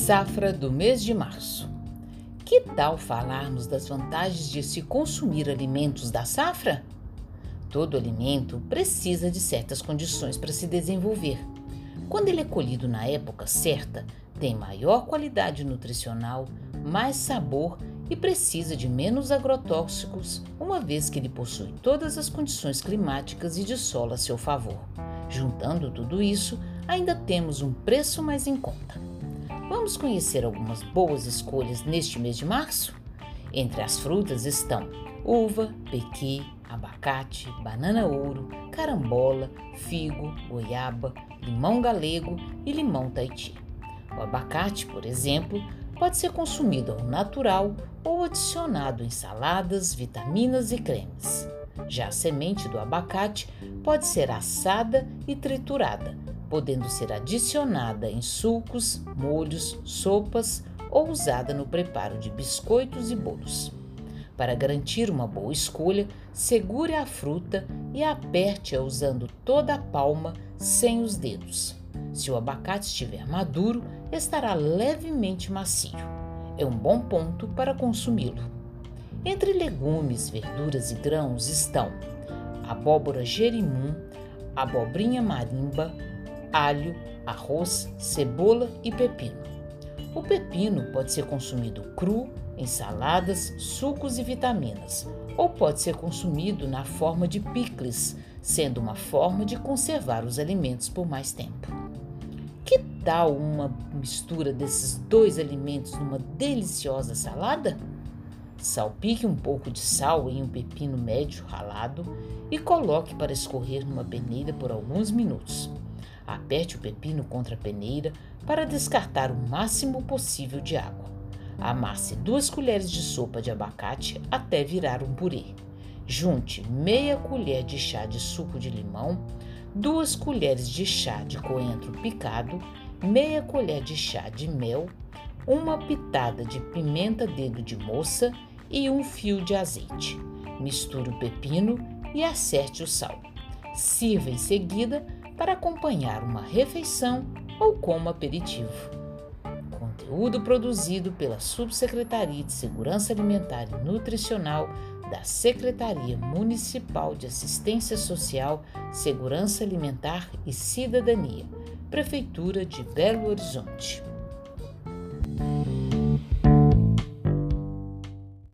Safra do mês de março. Que tal falarmos das vantagens de se consumir alimentos da safra? Todo alimento precisa de certas condições para se desenvolver. Quando ele é colhido na época certa, tem maior qualidade nutricional, mais sabor e precisa de menos agrotóxicos, uma vez que ele possui todas as condições climáticas e de solo a seu favor. Juntando tudo isso, ainda temos um preço mais em conta. Vamos conhecer algumas boas escolhas neste mês de março? Entre as frutas estão uva, pequi, abacate, banana ouro, carambola, figo, goiaba, limão galego e limão taiti. O abacate, por exemplo, pode ser consumido ao natural ou adicionado em saladas, vitaminas e cremes. Já a semente do abacate pode ser assada e triturada, podendo ser adicionada em sucos, molhos, sopas ou usada no preparo de biscoitos e bolos. Para garantir uma boa escolha, segure a fruta e aperte-a usando toda a palma sem os dedos. Se o abacate estiver maduro, estará levemente macio. É um bom ponto para consumi-lo. Entre legumes, verduras e grãos estão abóbora gerimum, abobrinha marimba, alho, arroz, cebola e pepino. O pepino pode ser consumido cru, em saladas, sucos e vitaminas, ou pode ser consumido na forma de picles, sendo uma forma de conservar os alimentos por mais tempo. Que tal uma mistura desses dois alimentos numa deliciosa salada? Salpique um pouco de sal em um pepino médio ralado e coloque para escorrer numa peneira por alguns minutos. Aperte o pepino contra a peneira para descartar o máximo possível de água. Amasse duas colheres de sopa de abacate até virar um purê. Junte meia colher de chá de suco de limão, duas colheres de chá de coentro picado, meia colher de chá de mel, uma pitada de pimenta dedo de moça e um fio de azeite. Misture o pepino e acerte o sal. Sirva em seguida para acompanhar uma refeição ou como aperitivo. Conteúdo produzido pela Subsecretaria de Segurança Alimentar e Nutricional da Secretaria Municipal de Assistência Social, Segurança Alimentar e Cidadania, Prefeitura de Belo Horizonte.